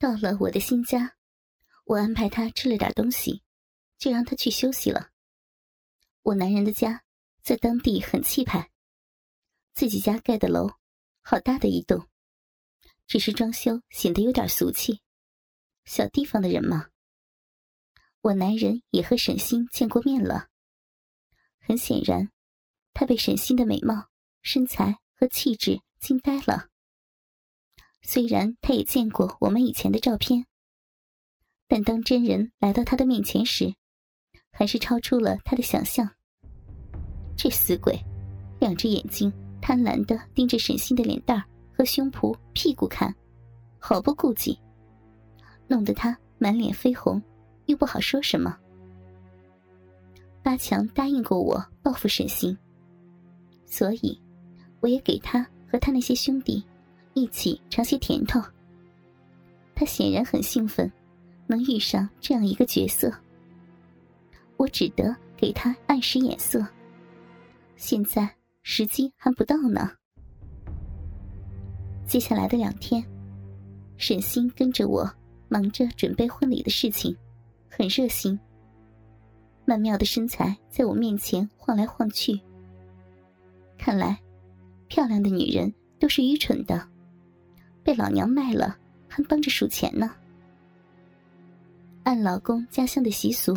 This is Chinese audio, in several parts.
到了我的新家，我安排他吃了点东西，就让他去休息了。我男人的家在当地很气派，自己家盖的楼，好大的一栋，只是装修显得有点俗气。小地方的人嘛。我男人也和沈星见过面了，很显然，他被沈星的美貌、身材和气质惊呆了。虽然他也见过我们以前的照片，但当真人来到他的面前时，还是超出了他的想象。这死鬼，两只眼睛贪婪的盯着沈星的脸蛋和胸脯、屁股看，毫不顾忌，弄得他满脸绯红，又不好说什么。八强答应过我报复沈星，所以我也给他和他那些兄弟。一起尝些甜头。他显然很兴奋，能遇上这样一个角色。我只得给他暗使眼色。现在时机还不到呢。接下来的两天，沈星跟着我忙着准备婚礼的事情，很热心。曼妙的身材在我面前晃来晃去。看来，漂亮的女人都是愚蠢的。被老娘卖了，还帮着数钱呢。按老公家乡的习俗，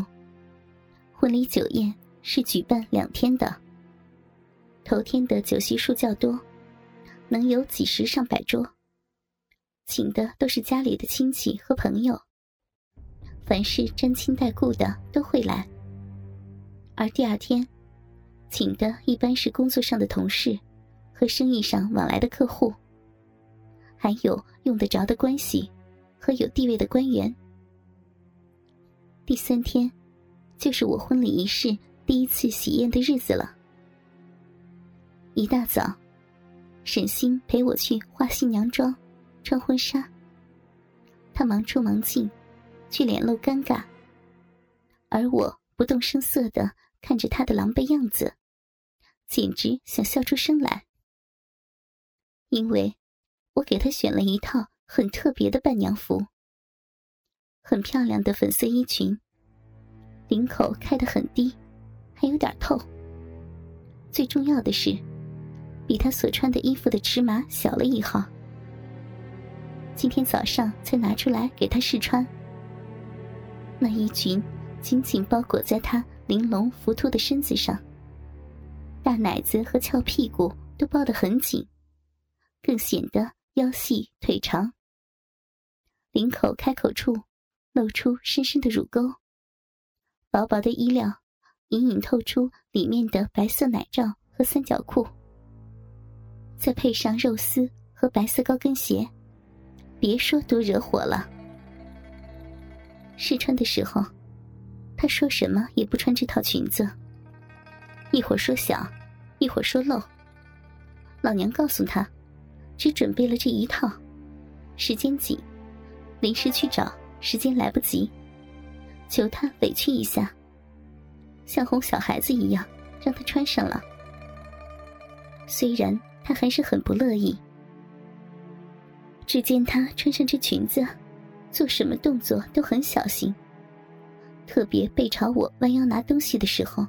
婚礼酒宴是举办两天的。头天的酒席数较多，能有几十上百桌，请的都是家里的亲戚和朋友，凡是沾亲带故的都会来。而第二天，请的一般是工作上的同事和生意上往来的客户。还有用得着的关系和有地位的官员。第三天，就是我婚礼仪式第一次喜宴的日子了。一大早，沈星陪我去化新娘妆、穿婚纱。他忙出忙进，却脸露尴尬，而我不动声色的看着他的狼狈样子，简直想笑出声来。因为。我给她选了一套很特别的伴娘服，很漂亮的粉色衣裙，领口开得很低，还有点透。最重要的是，比她所穿的衣服的尺码小了一号。今天早上才拿出来给她试穿。那衣裙紧紧包裹在她玲珑浮凸的身子上，大奶子和翘屁股都包得很紧，更显得。腰细腿长，领口开口处露出深深的乳沟，薄薄的衣料隐隐透出里面的白色奶罩和三角裤，再配上肉丝和白色高跟鞋，别说多惹火了。试穿的时候，他说什么也不穿这套裙子，一会儿说小，一会儿说露。老娘告诉他。只准备了这一套，时间紧，临时去找，时间来不及，求他委屈一下，像哄小孩子一样，让他穿上了。虽然他还是很不乐意，只见他穿上这裙子，做什么动作都很小心，特别背朝我弯腰拿东西的时候，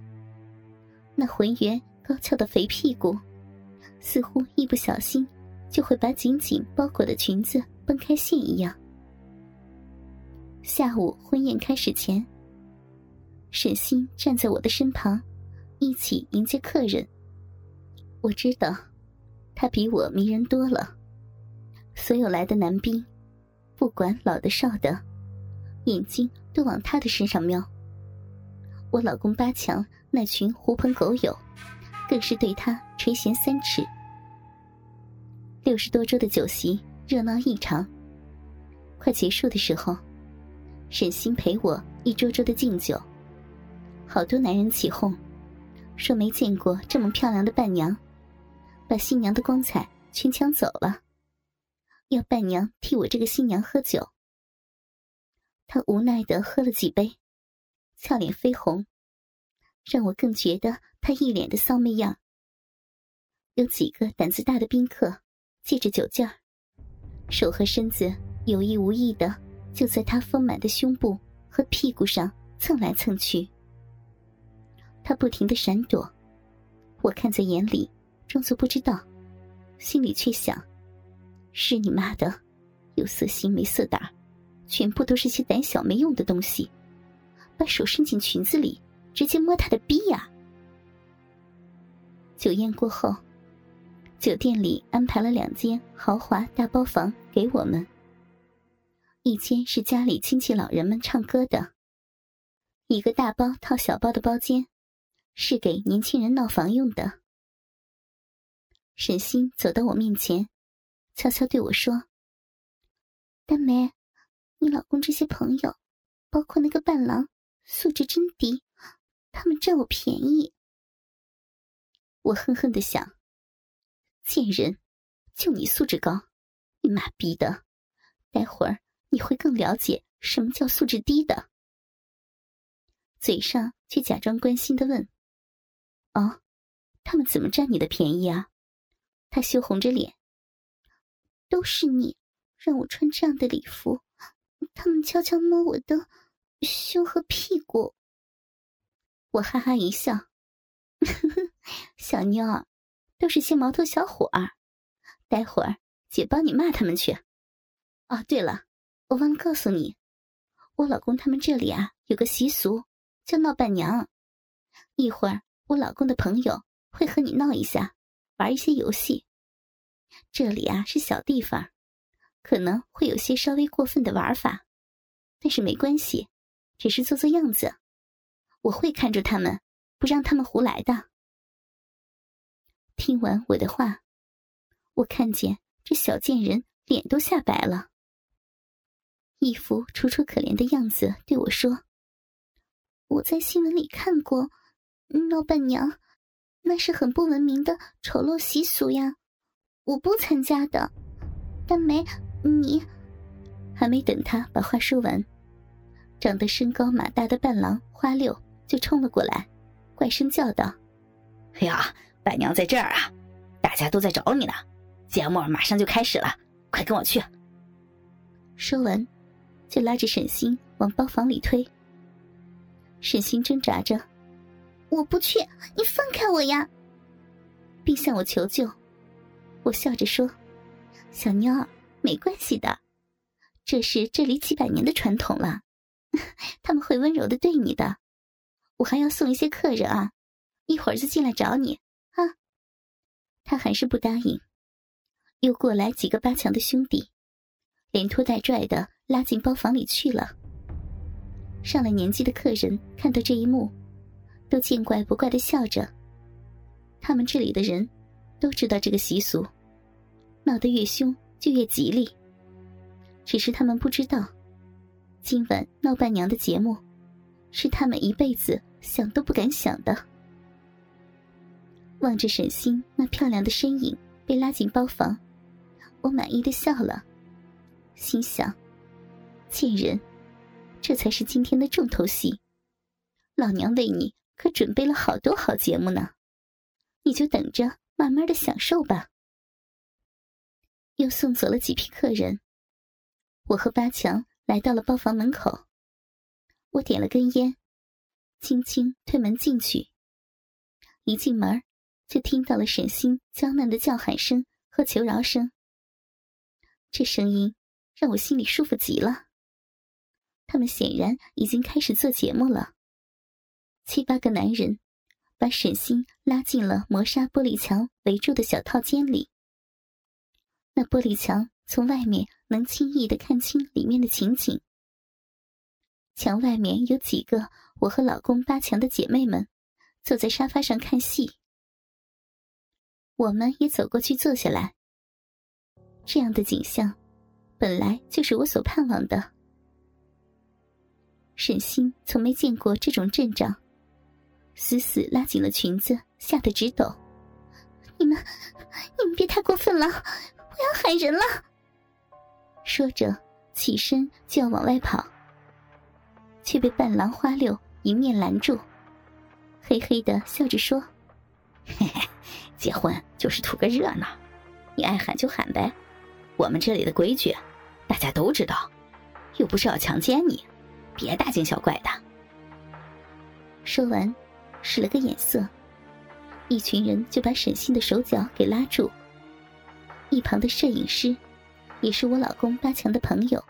那浑圆高翘的肥屁股，似乎一不小心。就会把紧紧包裹的裙子崩开线一样。下午婚宴开始前，沈星站在我的身旁，一起迎接客人。我知道，他比我迷人多了。所有来的男宾，不管老的少的，眼睛都往他的身上瞄。我老公八强那群狐朋狗友，更是对他垂涎三尺。六十多桌的酒席热闹异常。快结束的时候，沈星陪我一桌桌的敬酒，好多男人起哄，说没见过这么漂亮的伴娘，把新娘的光彩全抢走了，要伴娘替我这个新娘喝酒。他无奈的喝了几杯，俏脸绯红，让我更觉得他一脸的骚媚样。有几个胆子大的宾客。借着酒劲儿，手和身子有意无意的就在他丰满的胸部和屁股上蹭来蹭去。他不停的闪躲，我看在眼里，装作不知道，心里却想：是你妈的，有色心没色胆，全部都是些胆小没用的东西，把手伸进裙子里，直接摸他的逼呀！酒宴过后，酒店里安排了两间豪华大包房给我们，一间是家里亲戚老人们唱歌的，一个大包套小包的包间。是给年轻人闹房用的。沈星走到我面前，悄悄对我说：“大梅，你老公这些朋友，包括那个伴郎，素质真低，他们占我便宜。”我恨恨的想：“贱人，就你素质高，你妈逼的！待会儿你会更了解什么叫素质低的。”嘴上却假装关心的问。哦，他们怎么占你的便宜啊？他羞红着脸。都是你让我穿这样的礼服，他们悄悄摸我的胸和屁股。我哈哈一笑，呵呵，小妞儿，都是些毛头小伙儿。待会儿姐帮你骂他们去。哦，对了，我忘了告诉你，我老公他们这里啊有个习俗，叫闹伴娘。一会儿。我老公的朋友会和你闹一下，玩一些游戏。这里啊是小地方，可能会有些稍微过分的玩法，但是没关系，只是做做样子。我会看着他们，不让他们胡来的。听完我的话，我看见这小贱人脸都吓白了，一副楚楚可怜的样子，对我说：“我在新闻里看过。”闹伴娘，那是很不文明的丑陋习俗呀！我不参加的。大梅，你还没等他把话说完，长得身高马大的伴郎花六就冲了过来，怪声叫道：“哎呀，伴娘在这儿啊！大家都在找你呢，节目马上就开始了，快跟我去！”说完，就拉着沈星往包房里推。沈星挣扎着。我不去，你放开我呀！并向我求救。我笑着说：“小妞儿，没关系的，这是这里几百年的传统了，他们会温柔的对你的。我还要送一些客人啊，一会儿就进来找你啊。”他还是不答应，又过来几个八强的兄弟，连拖带拽的拉进包房里去了。上了年纪的客人看到这一幕。都见怪不怪的笑着。他们这里的人都知道这个习俗，闹得越凶就越吉利。只是他们不知道，今晚闹伴娘的节目，是他们一辈子想都不敢想的。望着沈星那漂亮的身影被拉进包房，我满意的笑了，心想：贱人，这才是今天的重头戏，老娘为你。可准备了好多好节目呢，你就等着慢慢的享受吧。又送走了几批客人，我和八强来到了包房门口。我点了根烟，轻轻推门进去。一进门，就听到了沈星娇嫩的叫喊声和求饶声。这声音让我心里舒服极了。他们显然已经开始做节目了。七八个男人把沈星拉进了磨砂玻璃墙围住的小套间里。那玻璃墙从外面能轻易的看清里面的情景。墙外面有几个我和老公八强的姐妹们坐在沙发上看戏。我们也走过去坐下来。这样的景象，本来就是我所盼望的。沈星从没见过这种阵仗。死死拉紧了裙子，吓得直抖。你们，你们别太过分了！我要喊人了。说着，起身就要往外跑，却被伴郎花六迎面拦住，嘿嘿的笑着说：“嘿嘿，结婚就是图个热闹，你爱喊就喊呗。我们这里的规矩，大家都知道，又不是要强奸你，别大惊小怪的。说完，使了个眼色，一群人就把沈星的手脚给拉住。一旁的摄影师，也是我老公八强的朋友，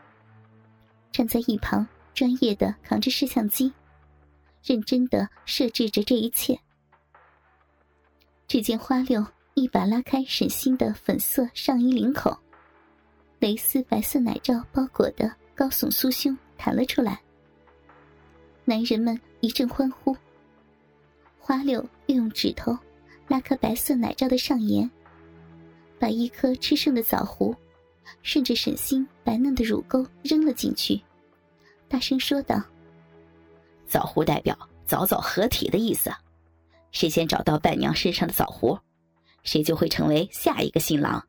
站在一旁，专业的扛着摄像机，认真的设置着这一切。只见花六一把拉开沈星的粉色上衣领口，蕾丝白色奶罩包裹的高耸酥胸弹了出来。男人们一阵欢呼。花六又用指头拉开白色奶罩的上沿，把一颗吃剩的枣核顺着沈星白嫩的乳沟扔了进去，大声说道：“枣核代表早早合体的意思，谁先找到伴娘身上的枣核，谁就会成为下一个新郎，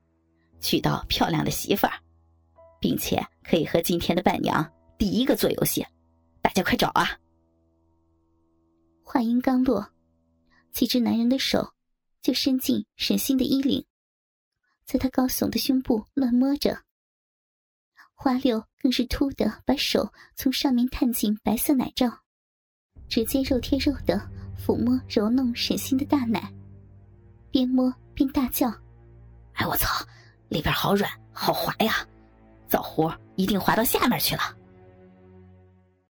娶到漂亮的媳妇儿，并且可以和今天的伴娘第一个做游戏。大家快找啊！”话音刚落，几只男人的手就伸进沈星的衣领，在他高耸的胸部乱摸着。花六更是突的把手从上面探进白色奶罩，直接肉贴肉的抚摸揉弄沈星的大奶，边摸边大叫：“哎，我操，里边好软好滑呀，枣核一定滑到下面去了。”